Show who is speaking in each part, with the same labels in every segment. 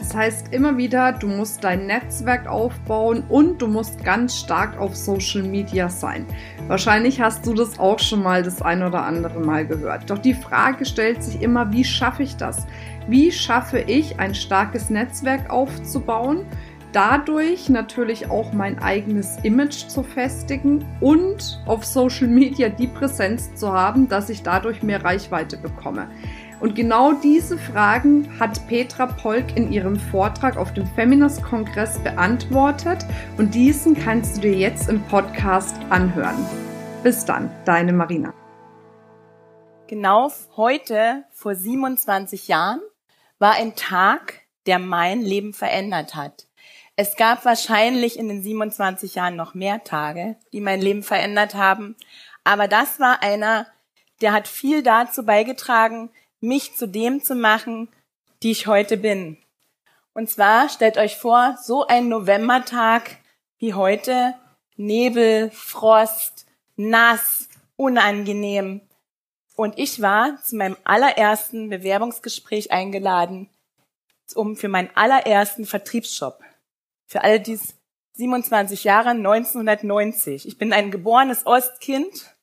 Speaker 1: Das heißt immer wieder, du musst dein Netzwerk aufbauen und du musst ganz stark auf Social Media sein. Wahrscheinlich hast du das auch schon mal das ein oder andere Mal gehört. Doch die Frage stellt sich immer, wie schaffe ich das? Wie schaffe ich ein starkes Netzwerk aufzubauen? dadurch natürlich auch mein eigenes Image zu festigen und auf Social Media die Präsenz zu haben, dass ich dadurch mehr Reichweite bekomme. Und genau diese Fragen hat Petra Polk in ihrem Vortrag auf dem Feminist-Kongress beantwortet und diesen kannst du dir jetzt im Podcast anhören. Bis dann, deine Marina.
Speaker 2: Genau heute, vor 27 Jahren, war ein Tag, der mein Leben verändert hat. Es gab wahrscheinlich in den 27 Jahren noch mehr Tage, die mein Leben verändert haben, aber das war einer, der hat viel dazu beigetragen, mich zu dem zu machen, die ich heute bin. Und zwar stellt euch vor, so ein Novembertag wie heute, Nebel, Frost, nass, unangenehm. Und ich war zu meinem allerersten Bewerbungsgespräch eingeladen, um für meinen allerersten Vertriebsjob. Für alle dies 27 Jahre, 1990. Ich bin ein geborenes Ostkind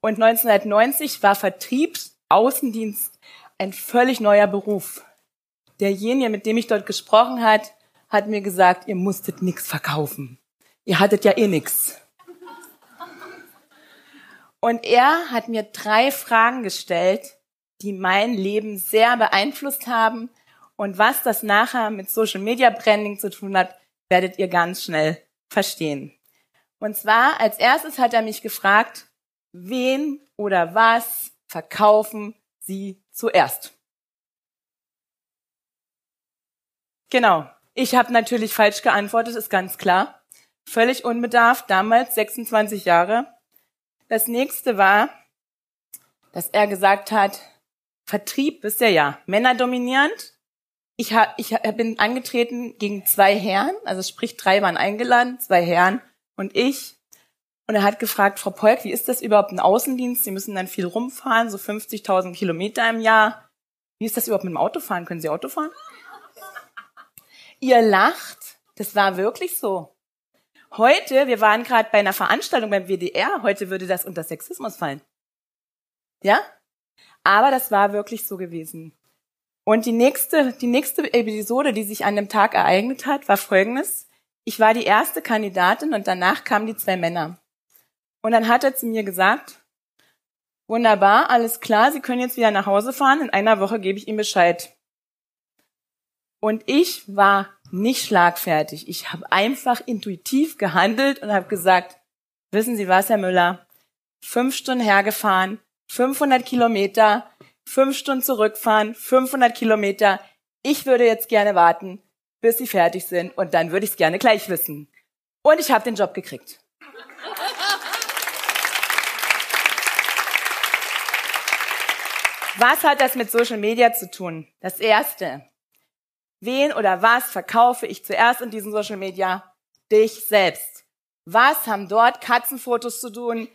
Speaker 2: und 1990 war Vertrieb, Außendienst ein völlig neuer Beruf. Derjenige, mit dem ich dort gesprochen hat, hat mir gesagt, ihr musstet nichts verkaufen. Ihr hattet ja eh nichts. Und er hat mir drei Fragen gestellt, die mein Leben sehr beeinflusst haben. Und was das nachher mit Social Media Branding zu tun hat, werdet ihr ganz schnell verstehen. Und zwar als erstes hat er mich gefragt, wen oder was verkaufen Sie zuerst. Genau. Ich habe natürlich falsch geantwortet, ist ganz klar. Völlig unbedarft, damals 26 Jahre. Das nächste war, dass er gesagt hat, Vertrieb ist ja ja männerdominierend. Ich, hab, ich bin angetreten gegen zwei Herren, also sprich drei waren eingeladen, zwei Herren und ich. Und er hat gefragt, Frau Polk, wie ist das überhaupt ein Außendienst? Sie müssen dann viel rumfahren, so 50.000 Kilometer im Jahr. Wie ist das überhaupt mit dem Autofahren? Können Sie Auto fahren? Ihr lacht. Das war wirklich so. Heute, wir waren gerade bei einer Veranstaltung beim WDR, heute würde das unter Sexismus fallen. Ja? Aber das war wirklich so gewesen. Und die nächste, die nächste Episode, die sich an dem Tag ereignet hat, war folgendes. Ich war die erste Kandidatin und danach kamen die zwei Männer. Und dann hat er zu mir gesagt, wunderbar, alles klar, Sie können jetzt wieder nach Hause fahren, in einer Woche gebe ich Ihnen Bescheid. Und ich war nicht schlagfertig. Ich habe einfach intuitiv gehandelt und habe gesagt, wissen Sie was, Herr Müller, fünf Stunden hergefahren, 500 Kilometer, fünf Stunden zurückfahren, 500 Kilometer. Ich würde jetzt gerne warten, bis Sie fertig sind und dann würde ich es gerne gleich wissen. Und ich habe den Job gekriegt. Was hat das mit Social Media zu tun? Das erste. Wen oder was verkaufe ich zuerst in diesen Social Media? Dich selbst. Was haben dort Katzenfotos zu tun?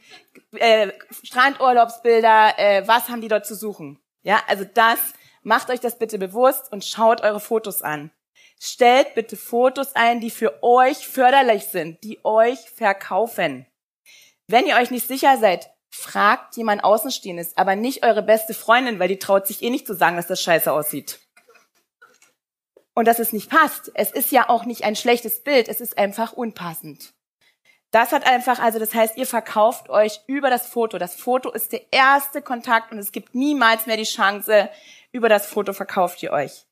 Speaker 2: Äh, Strandurlaubsbilder? Äh, was haben die dort zu suchen? Ja, also das, macht euch das bitte bewusst und schaut eure Fotos an. Stellt bitte Fotos ein, die für euch förderlich sind, die euch verkaufen. Wenn ihr euch nicht sicher seid, fragt jemand Außenstehendes, aber nicht eure beste Freundin, weil die traut sich eh nicht zu sagen, dass das scheiße aussieht. Und dass es nicht passt. Es ist ja auch nicht ein schlechtes Bild, es ist einfach unpassend. Das hat einfach, also das heißt, ihr verkauft euch über das Foto. Das Foto ist der erste Kontakt und es gibt niemals mehr die Chance, über das Foto verkauft ihr euch.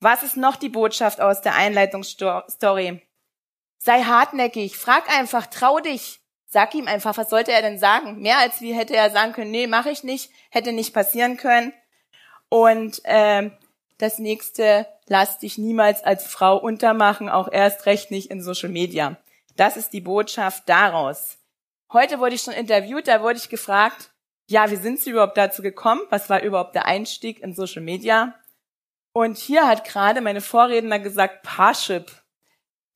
Speaker 2: Was ist noch die Botschaft aus der Einleitungsstory? Sei hartnäckig, frag einfach, trau dich. Sag ihm einfach, was sollte er denn sagen? Mehr als wie hätte er sagen können, nee, mache ich nicht, hätte nicht passieren können. Und äh, das nächste, lass dich niemals als Frau untermachen, auch erst recht nicht in Social Media. Das ist die Botschaft daraus. Heute wurde ich schon interviewt, da wurde ich gefragt, ja, wie sind Sie überhaupt dazu gekommen? Was war überhaupt der Einstieg in Social Media? Und hier hat gerade meine Vorredner gesagt, Parship.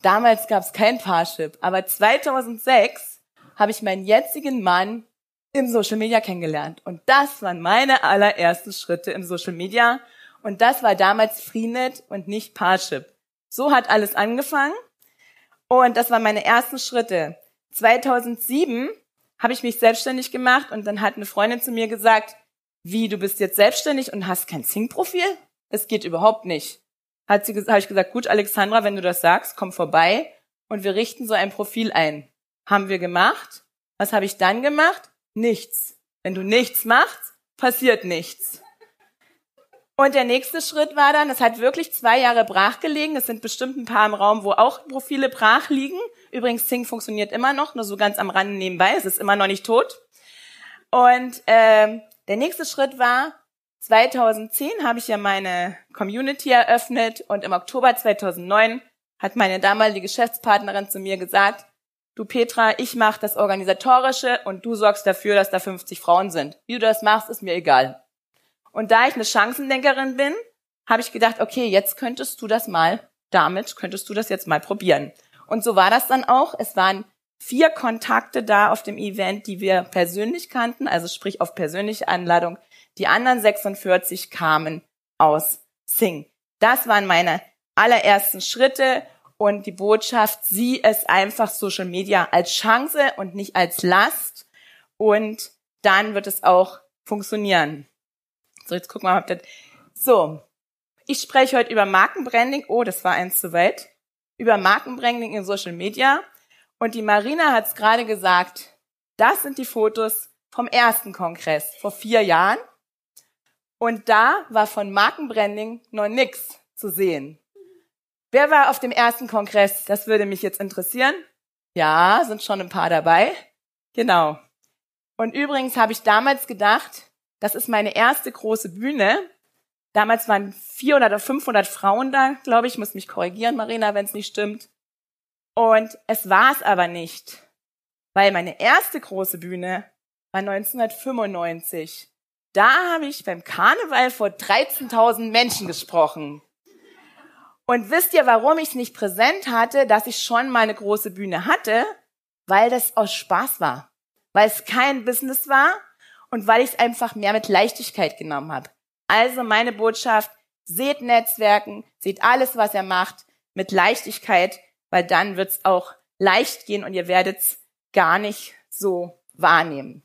Speaker 2: Damals gab es kein Parship, aber 2006 habe ich meinen jetzigen Mann im Social Media kennengelernt. Und das waren meine allerersten Schritte im Social Media. Und das war damals Freenet und nicht Parship. So hat alles angefangen. Und das waren meine ersten Schritte. 2007 habe ich mich selbstständig gemacht und dann hat eine Freundin zu mir gesagt, wie, du bist jetzt selbstständig und hast kein Zing-Profil? Es geht überhaupt nicht. Hat sie, habe ich gesagt, gut, Alexandra, wenn du das sagst, komm vorbei und wir richten so ein Profil ein. Haben wir gemacht. Was habe ich dann gemacht? Nichts. Wenn du nichts machst, passiert nichts. Und der nächste Schritt war dann, es hat wirklich zwei Jahre brach gelegen. Es sind bestimmt ein paar im Raum, wo auch Profile brach liegen. Übrigens, Zing funktioniert immer noch, nur so ganz am Rande nebenbei. Es ist immer noch nicht tot. Und äh, der nächste Schritt war, 2010 habe ich ja meine Community eröffnet und im Oktober 2009 hat meine damalige Geschäftspartnerin zu mir gesagt, du Petra, ich mache das Organisatorische und du sorgst dafür, dass da 50 Frauen sind. Wie du das machst, ist mir egal. Und da ich eine Chancendenkerin bin, habe ich gedacht, okay, jetzt könntest du das mal, damit könntest du das jetzt mal probieren. Und so war das dann auch. Es waren vier Kontakte da auf dem Event, die wir persönlich kannten, also sprich auf persönliche Anladung. Die anderen 46 kamen aus Sing. Das waren meine allerersten Schritte und die Botschaft, sieh es einfach Social Media als Chance und nicht als Last und dann wird es auch funktionieren. So, jetzt gucken wir mal, ob das, so. Ich spreche heute über Markenbranding. Oh, das war eins zu weit. Über Markenbranding in Social Media. Und die Marina hat es gerade gesagt. Das sind die Fotos vom ersten Kongress vor vier Jahren. Und da war von Markenbranding noch nichts zu sehen. Wer war auf dem ersten Kongress? Das würde mich jetzt interessieren. Ja, sind schon ein paar dabei. Genau. Und übrigens habe ich damals gedacht, das ist meine erste große Bühne. Damals waren 400 oder 500 Frauen da, glaube ich. Muss mich korrigieren, Marina, wenn es nicht stimmt. Und es war es aber nicht, weil meine erste große Bühne war 1995. Da habe ich beim Karneval vor 13.000 Menschen gesprochen. Und wisst ihr, warum ich es nicht präsent hatte, dass ich schon mal eine große Bühne hatte? Weil das aus Spaß war. Weil es kein Business war und weil ich es einfach mehr mit Leichtigkeit genommen habe. Also meine Botschaft, seht Netzwerken, seht alles, was er macht, mit Leichtigkeit, weil dann wird es auch leicht gehen und ihr werdet es gar nicht so wahrnehmen.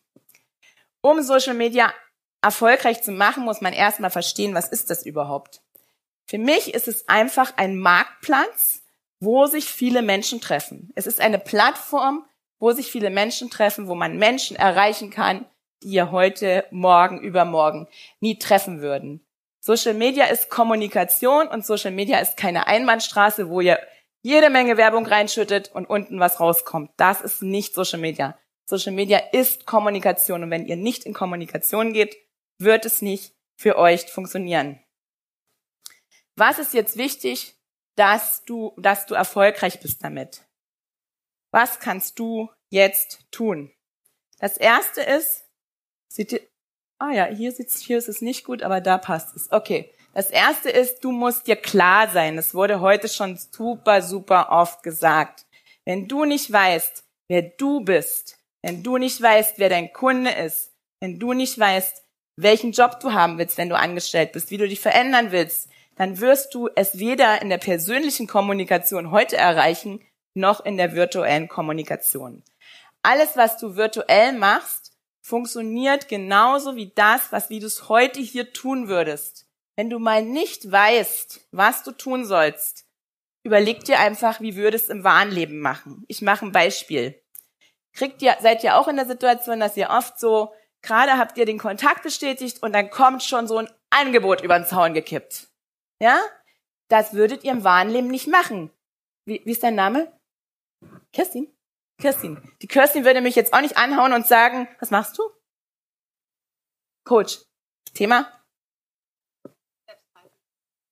Speaker 2: Um Social Media erfolgreich zu machen, muss man erstmal verstehen, was ist das überhaupt. Für mich ist es einfach ein Marktplatz, wo sich viele Menschen treffen. Es ist eine Plattform, wo sich viele Menschen treffen, wo man Menschen erreichen kann, die ihr heute, morgen, übermorgen nie treffen würden. Social Media ist Kommunikation und Social Media ist keine Einbahnstraße, wo ihr jede Menge Werbung reinschüttet und unten was rauskommt. Das ist nicht Social Media. Social Media ist Kommunikation und wenn ihr nicht in Kommunikation geht, wird es nicht für euch funktionieren. Was ist jetzt wichtig, dass du, dass du erfolgreich bist damit? Was kannst du jetzt tun? Das erste ist, Seht ihr? Ah ja, hier sitzt, hier ist es nicht gut, aber da passt es. Okay. Das erste ist, du musst dir klar sein. Das wurde heute schon super, super oft gesagt. Wenn du nicht weißt, wer du bist, wenn du nicht weißt, wer dein Kunde ist, wenn du nicht weißt, welchen Job du haben willst, wenn du angestellt bist, wie du dich verändern willst, dann wirst du es weder in der persönlichen Kommunikation heute erreichen, noch in der virtuellen Kommunikation. Alles, was du virtuell machst, funktioniert genauso wie das, was wie du es heute hier tun würdest. Wenn du mal nicht weißt, was du tun sollst, überleg dir einfach, wie würdest du es im wahren Leben machen. Ich mache ein Beispiel. Kriegt ihr, seid ihr auch in der Situation, dass ihr oft so, gerade habt ihr den Kontakt bestätigt und dann kommt schon so ein Angebot über den Zaun gekippt. Ja? Das würdet ihr im wahren Leben nicht machen. Wie, wie ist dein Name? Kerstin? Kirstin. Die Kirstin würde mich jetzt auch nicht anhauen und sagen, was machst du? Coach. Thema?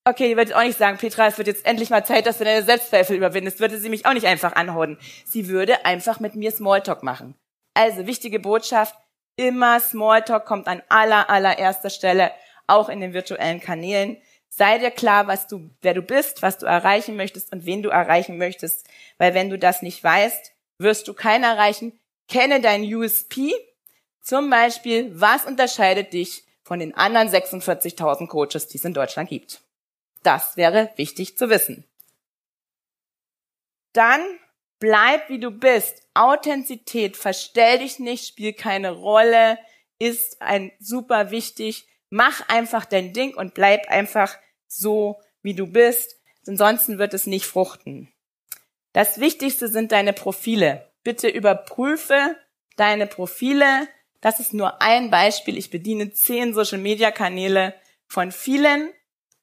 Speaker 2: Okay, die würde auch nicht sagen, Petra, es wird jetzt endlich mal Zeit, dass du deine Selbstzweifel überwindest. Würde sie mich auch nicht einfach anhauen. Sie würde einfach mit mir Smalltalk machen. Also, wichtige Botschaft, Immer Smalltalk kommt an aller, allererster Stelle, auch in den virtuellen Kanälen. Sei dir klar, was du, wer du bist, was du erreichen möchtest und wen du erreichen möchtest. Weil wenn du das nicht weißt, wirst du keinen erreichen. Kenne dein USP. Zum Beispiel, was unterscheidet dich von den anderen 46.000 Coaches, die es in Deutschland gibt? Das wäre wichtig zu wissen. Dann bleib wie du bist. Authentizität, verstell dich nicht, spiel keine Rolle, ist ein super wichtig. Mach einfach dein Ding und bleib einfach so, wie du bist. Ansonsten wird es nicht fruchten. Das Wichtigste sind deine Profile. Bitte überprüfe deine Profile. Das ist nur ein Beispiel. Ich bediene zehn Social-Media-Kanäle von vielen.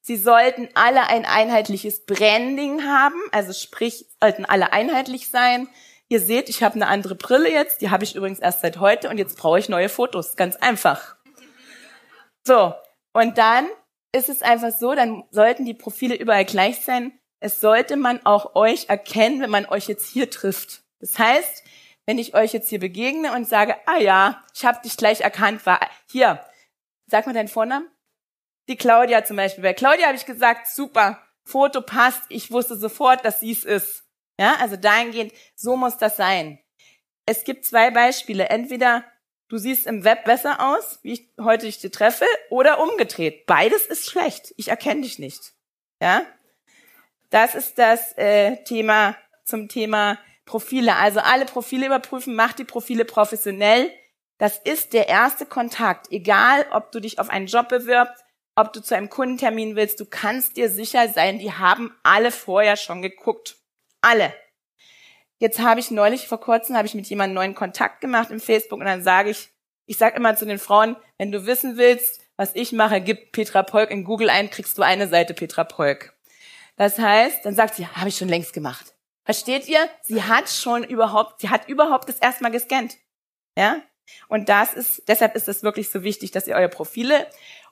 Speaker 2: Sie sollten alle ein einheitliches Branding haben, also sprich, sollten alle einheitlich sein. Ihr seht, ich habe eine andere Brille jetzt, die habe ich übrigens erst seit heute und jetzt brauche ich neue Fotos, ganz einfach. So, und dann ist es einfach so, dann sollten die Profile überall gleich sein. Es sollte man auch euch erkennen, wenn man euch jetzt hier trifft. Das heißt, wenn ich euch jetzt hier begegne und sage, ah ja, ich habe dich gleich erkannt, war hier, sag mal deinen Vornamen. Die Claudia zum Beispiel. Bei Claudia habe ich gesagt, super, Foto passt, ich wusste sofort, dass sie es ist. Ja, also dahingehend, so muss das sein. Es gibt zwei Beispiele. Entweder du siehst im Web besser aus, wie ich heute dich treffe, oder umgedreht. Beides ist schlecht. Ich erkenne dich nicht. Ja, das ist das äh, Thema zum Thema Profile. Also alle Profile überprüfen, mach die Profile professionell. Das ist der erste Kontakt. Egal, ob du dich auf einen Job bewirbst, ob du zu einem Kundentermin willst, du kannst dir sicher sein, die haben alle vorher schon geguckt. Alle. Jetzt habe ich neulich vor kurzem habe ich mit jemandem neuen Kontakt gemacht im Facebook und dann sage ich, ich sage immer zu den Frauen, wenn du wissen willst, was ich mache, gib Petra Polk in Google ein, kriegst du eine Seite Petra Polk. Das heißt, dann sagt sie, habe ich schon längst gemacht. Versteht ihr? Sie hat schon überhaupt, sie hat überhaupt das erstmal gescannt. Ja? Und das ist, deshalb ist es wirklich so wichtig, dass ihr eure Profile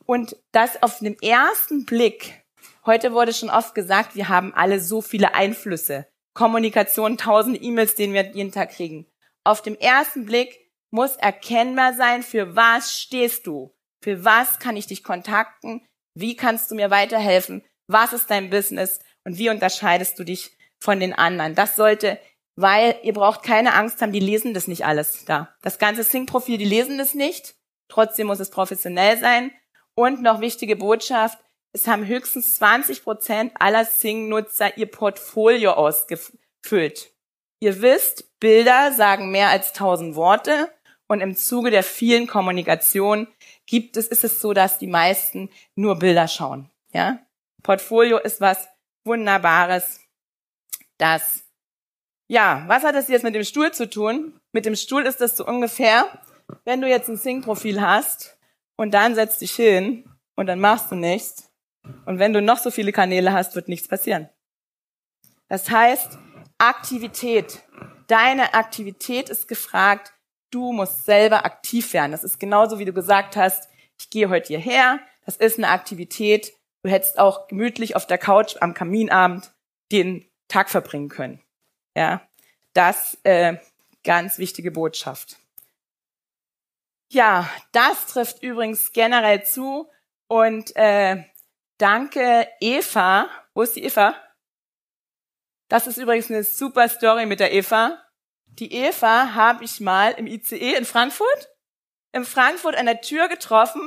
Speaker 2: und das auf den ersten Blick, heute wurde schon oft gesagt, wir haben alle so viele Einflüsse. Kommunikation, tausend E-Mails, den wir jeden Tag kriegen. Auf dem ersten Blick muss erkennbar sein, für was stehst du? Für was kann ich dich kontakten? Wie kannst du mir weiterhelfen? Was ist dein Business? Und wie unterscheidest du dich von den anderen? Das sollte, weil ihr braucht keine Angst haben, die lesen das nicht alles da. Das ganze Sync-Profil, die lesen das nicht. Trotzdem muss es professionell sein. Und noch wichtige Botschaft, es haben höchstens 20 Prozent aller Sing-Nutzer ihr Portfolio ausgefüllt. Ihr wisst, Bilder sagen mehr als 1000 Worte und im Zuge der vielen Kommunikation gibt es, ist es so, dass die meisten nur Bilder schauen. Ja? Portfolio ist was Wunderbares. Das, ja, was hat das jetzt mit dem Stuhl zu tun? Mit dem Stuhl ist das so ungefähr, wenn du jetzt ein Sing-Profil hast und dann setzt dich hin und dann machst du nichts. Und wenn du noch so viele Kanäle hast, wird nichts passieren. Das heißt, Aktivität. Deine Aktivität ist gefragt. Du musst selber aktiv werden. Das ist genauso, wie du gesagt hast, ich gehe heute hierher. Das ist eine Aktivität. Du hättest auch gemütlich auf der Couch am Kaminabend den Tag verbringen können. Ja, das äh, ganz wichtige Botschaft. Ja, das trifft übrigens generell zu. Und äh, danke Eva. Wo ist die Eva? Das ist übrigens eine super Story mit der Eva. Die Eva habe ich mal im ICE in Frankfurt, in Frankfurt an der Tür getroffen.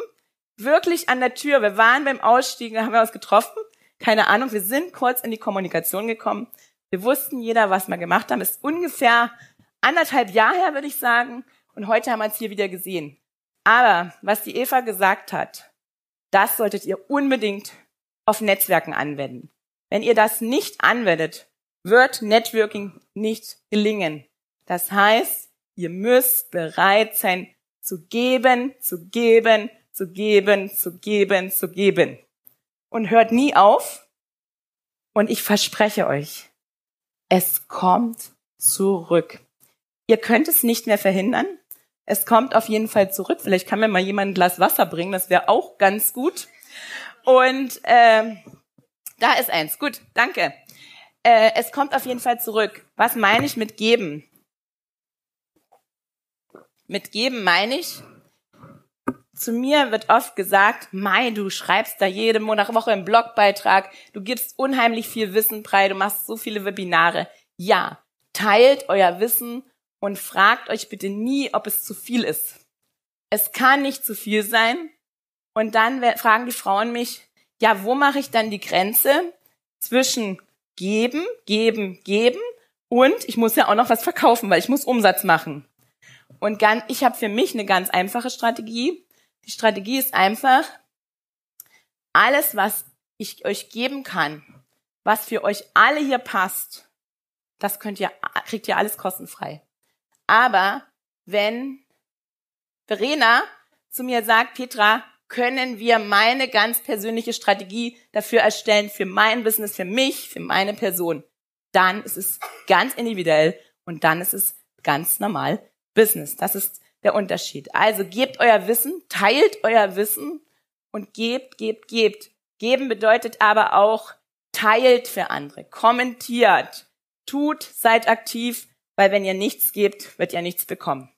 Speaker 2: Wirklich an der Tür. Wir waren beim Ausstiegen, haben wir uns getroffen. Keine Ahnung, wir sind kurz in die Kommunikation gekommen. Wir wussten jeder, was wir gemacht haben. Ist ungefähr anderthalb Jahre her, würde ich sagen. Und heute haben wir es hier wieder gesehen. Aber was die Eva gesagt hat, das solltet ihr unbedingt auf Netzwerken anwenden. Wenn ihr das nicht anwendet, wird Networking nicht gelingen. Das heißt, ihr müsst bereit sein zu geben, zu geben, zu geben, zu geben, zu geben. Und hört nie auf. Und ich verspreche euch, es kommt zurück. Ihr könnt es nicht mehr verhindern. Es kommt auf jeden Fall zurück. Vielleicht kann mir mal jemand ein Glas Wasser bringen. Das wäre auch ganz gut. Und äh, da ist eins. Gut, danke. Äh, es kommt auf jeden Fall zurück. Was meine ich mit geben? Mit geben meine ich, Zu mir wird oft gesagt, Mai, du schreibst da jede Monat Woche einen Blogbeitrag, du gibst unheimlich viel Wissen frei, du machst so viele Webinare. Ja, teilt euer Wissen und fragt euch bitte nie, ob es zu viel ist. Es kann nicht zu viel sein. Und dann fragen die Frauen mich, ja, wo mache ich dann die Grenze zwischen geben, geben, geben und ich muss ja auch noch was verkaufen, weil ich muss Umsatz machen. Und ich habe für mich eine ganz einfache Strategie. Die Strategie ist einfach, alles, was ich euch geben kann, was für euch alle hier passt, das könnt ihr, kriegt ihr alles kostenfrei. Aber wenn Verena zu mir sagt, Petra, können wir meine ganz persönliche Strategie dafür erstellen, für mein Business, für mich, für meine Person, dann ist es ganz individuell und dann ist es ganz normal Business. Das ist der Unterschied. Also gebt euer Wissen, teilt euer Wissen und gebt, gebt, gebt. Geben bedeutet aber auch teilt für andere, kommentiert, tut, seid aktiv, weil wenn ihr nichts gebt, wird ihr nichts bekommen.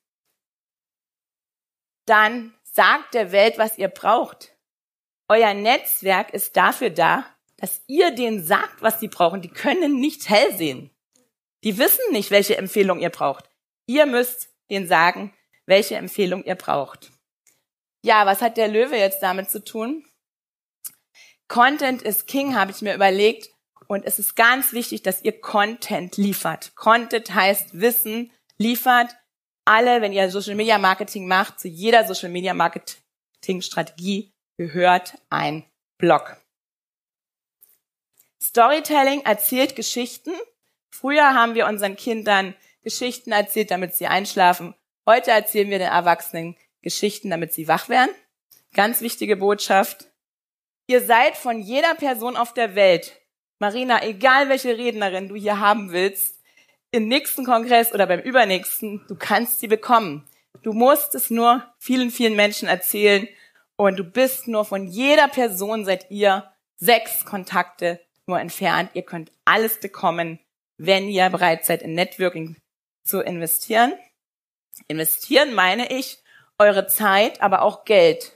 Speaker 2: Dann sagt der Welt, was ihr braucht. Euer Netzwerk ist dafür da, dass ihr denen sagt, was sie brauchen. Die können nicht hell sehen. Die wissen nicht, welche Empfehlung ihr braucht. Ihr müsst denen sagen, welche Empfehlung ihr braucht. Ja, was hat der Löwe jetzt damit zu tun? Content is King, habe ich mir überlegt. Und es ist ganz wichtig, dass ihr Content liefert. Content heißt Wissen liefert. Alle, wenn ihr Social Media Marketing macht, zu jeder Social Media Marketing Strategie gehört ein Blog. Storytelling erzählt Geschichten. Früher haben wir unseren Kindern Geschichten erzählt, damit sie einschlafen. Heute erzählen wir den Erwachsenen Geschichten, damit sie wach werden. Ganz wichtige Botschaft. Ihr seid von jeder Person auf der Welt, Marina, egal welche Rednerin du hier haben willst, im nächsten Kongress oder beim übernächsten, du kannst sie bekommen. Du musst es nur vielen, vielen Menschen erzählen und du bist nur von jeder Person seid ihr sechs Kontakte nur entfernt. Ihr könnt alles bekommen, wenn ihr bereit seid, in Networking zu investieren. Investieren meine ich eure Zeit, aber auch Geld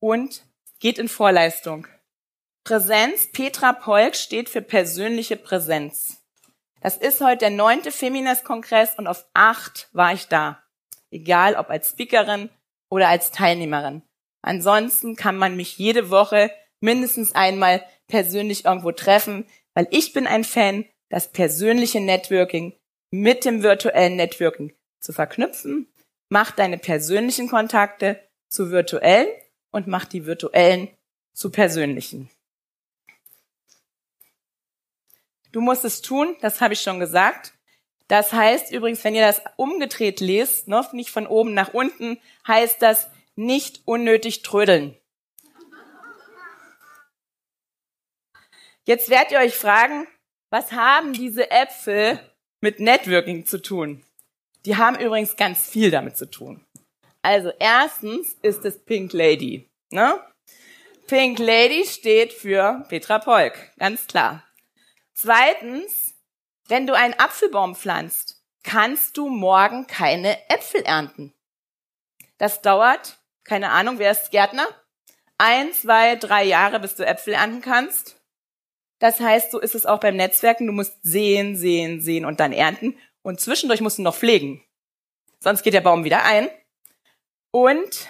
Speaker 2: und geht in Vorleistung. Präsenz, Petra Polk steht für persönliche Präsenz. Das ist heute der neunte Feminist-Kongress und auf acht war ich da. Egal ob als Speakerin oder als Teilnehmerin. Ansonsten kann man mich jede Woche mindestens einmal persönlich irgendwo treffen, weil ich bin ein Fan, das persönliche Networking mit dem virtuellen Networking zu verknüpfen. Mach deine persönlichen Kontakte zu virtuellen und mach die virtuellen zu persönlichen. Du musst es tun, das habe ich schon gesagt. Das heißt übrigens, wenn ihr das umgedreht lest, ne, nicht von oben nach unten, heißt das nicht unnötig trödeln. Jetzt werdet ihr euch fragen, was haben diese Äpfel mit Networking zu tun? Die haben übrigens ganz viel damit zu tun. Also erstens ist es Pink Lady. Ne? Pink Lady steht für Petra Polk, ganz klar. Zweitens, wenn du einen Apfelbaum pflanzt, kannst du morgen keine Äpfel ernten. Das dauert, keine Ahnung, wer ist Gärtner? Ein, zwei, drei Jahre, bis du Äpfel ernten kannst. Das heißt, so ist es auch beim Netzwerken. Du musst sehen, sehen, sehen und dann ernten. Und zwischendurch musst du noch pflegen. Sonst geht der Baum wieder ein. Und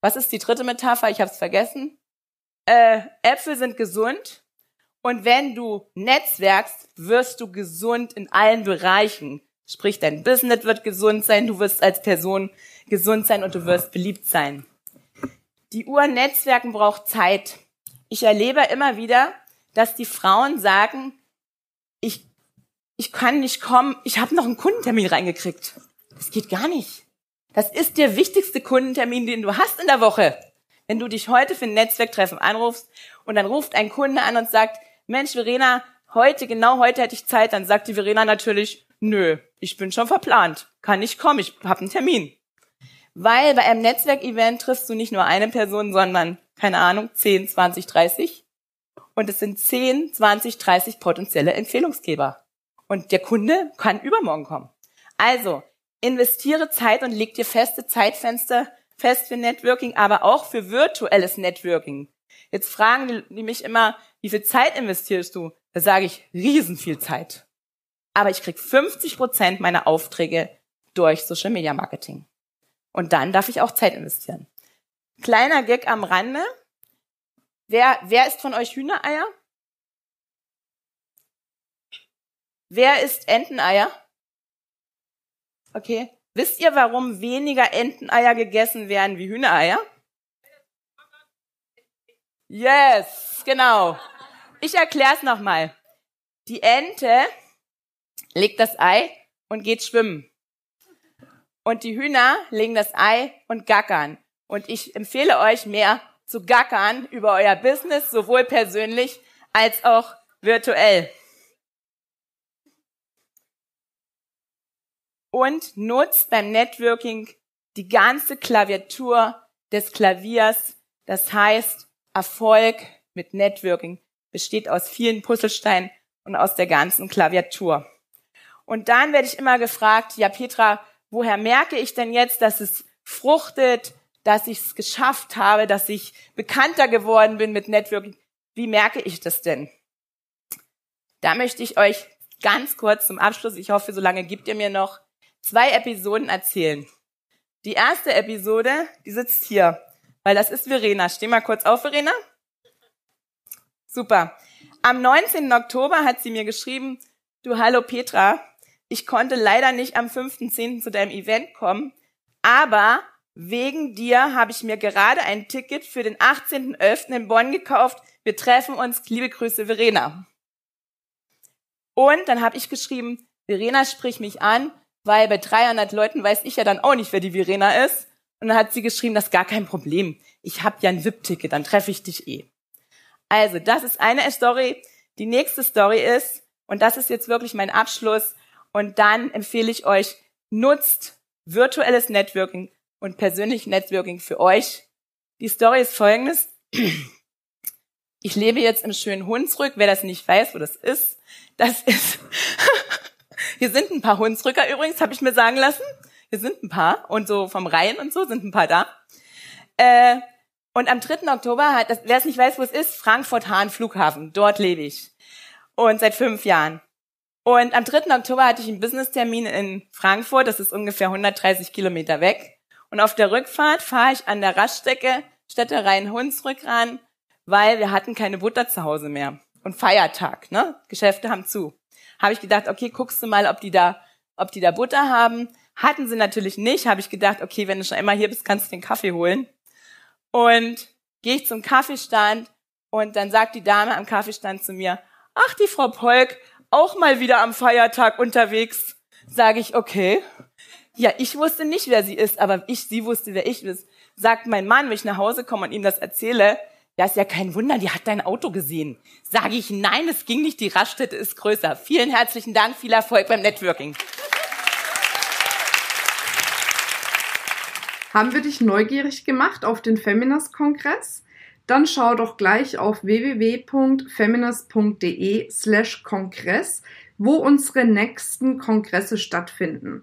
Speaker 2: was ist die dritte Metapher? Ich habe es vergessen. Äh, Äpfel sind gesund und wenn du netzwerkst, wirst du gesund in allen Bereichen. Sprich, dein Business wird gesund sein, du wirst als Person gesund sein und du wirst beliebt sein. Die Uhr Netzwerken braucht Zeit. Ich erlebe immer wieder, dass die Frauen sagen, ich, ich kann nicht kommen, ich habe noch einen Kundentermin reingekriegt. Das geht gar nicht. Das ist der wichtigste Kundentermin, den du hast in der Woche. Wenn du dich heute für ein Netzwerktreffen anrufst und dann ruft ein Kunde an und sagt, Mensch, Verena, heute, genau heute hätte ich Zeit, dann sagt die Verena natürlich, nö, ich bin schon verplant, kann nicht kommen, ich habe einen Termin. Weil bei einem Netzwerkevent triffst du nicht nur eine Person, sondern, keine Ahnung, 10, 20, 30. Und es sind 10, 20, 30 potenzielle Empfehlungsgeber. Und der Kunde kann übermorgen kommen. Also, investiere Zeit und leg dir feste Zeitfenster fest für Networking, aber auch für virtuelles Networking. Jetzt fragen die mich immer, wie viel Zeit investierst du? Da sage ich, riesen viel Zeit. Aber ich krieg 50 Prozent meiner Aufträge durch Social Media Marketing. Und dann darf ich auch Zeit investieren. Kleiner Gag am Rande. Wer, wer ist von euch Hühnereier? Wer isst Enteneier? Okay. Wisst ihr, warum weniger Enteneier gegessen werden wie Hühnereier? Yes, genau. Ich erkläre es nochmal. Die Ente legt das Ei und geht schwimmen. Und die Hühner legen das Ei und gackern. Und ich empfehle euch mehr zu gackern über euer Business, sowohl persönlich als auch virtuell. Und nutzt beim Networking die ganze Klaviatur des Klaviers. Das heißt, Erfolg mit Networking besteht aus vielen Puzzlesteinen und aus der ganzen Klaviatur. Und dann werde ich immer gefragt, ja Petra, woher merke ich denn jetzt, dass es fruchtet, dass ich es geschafft habe, dass ich bekannter geworden bin mit Networking? Wie merke ich das denn? Da möchte ich euch ganz kurz zum Abschluss, ich hoffe, so lange gibt ihr mir noch, zwei Episoden erzählen. Die erste Episode, die sitzt hier, weil das ist Verena. Steh mal kurz auf, Verena. Super. Am 19. Oktober hat sie mir geschrieben, du hallo Petra, ich konnte leider nicht am 5.10. zu deinem Event kommen, aber wegen dir habe ich mir gerade ein Ticket für den 18.11. in Bonn gekauft. Wir treffen uns. Liebe Grüße, Verena. Und dann habe ich geschrieben, Verena, sprich mich an, weil bei 300 Leuten weiß ich ja dann auch nicht, wer die Verena ist. Und dann hat sie geschrieben, das ist gar kein Problem. Ich habe ja ein VIP-Ticket, dann treffe ich dich eh. Also, das ist eine Story. Die nächste Story ist, und das ist jetzt wirklich mein Abschluss, und dann empfehle ich euch, nutzt virtuelles Networking und persönliches Networking für euch. Die Story ist folgendes. Ich lebe jetzt im schönen Hunsrück. Wer das nicht weiß, wo das ist, das ist, hier sind ein paar Hunsrücker übrigens, habe ich mir sagen lassen. Hier sind ein paar und so vom Rhein und so sind ein paar da. Äh, und am 3. Oktober hat, wer es nicht weiß, wo es ist, Frankfurt-Hahn Flughafen. Dort lebe ich. Und seit fünf Jahren. Und am 3. Oktober hatte ich einen Business-Termin in Frankfurt. Das ist ungefähr 130 Kilometer weg. Und auf der Rückfahrt fahre ich an der Raststrecke Städte Rhein-Hunsrück ran, weil wir hatten keine Butter zu Hause mehr. Und Feiertag, ne? Geschäfte haben zu. Habe ich gedacht, okay, guckst du mal, ob die da, ob die da Butter haben. Hatten sie natürlich nicht. Habe ich gedacht, okay, wenn du schon einmal hier bist, kannst du den Kaffee holen. Und gehe ich zum Kaffeestand und dann sagt die Dame am Kaffeestand zu mir, ach, die Frau Polk, auch mal wieder am Feiertag unterwegs. Sage ich, okay. Ja, ich wusste nicht, wer sie ist, aber ich, sie wusste, wer ich ist. Sagt mein Mann, wenn ich nach Hause komme und ihm das erzähle, ja, ist ja kein Wunder, die hat dein Auto gesehen. Sage ich, nein, es ging nicht, die Raststätte ist größer. Vielen herzlichen Dank, viel Erfolg beim Networking.
Speaker 1: Haben wir dich neugierig gemacht auf den Feminist-Kongress? Dann schau doch gleich auf www.feminist.de slash Kongress, wo unsere nächsten Kongresse stattfinden.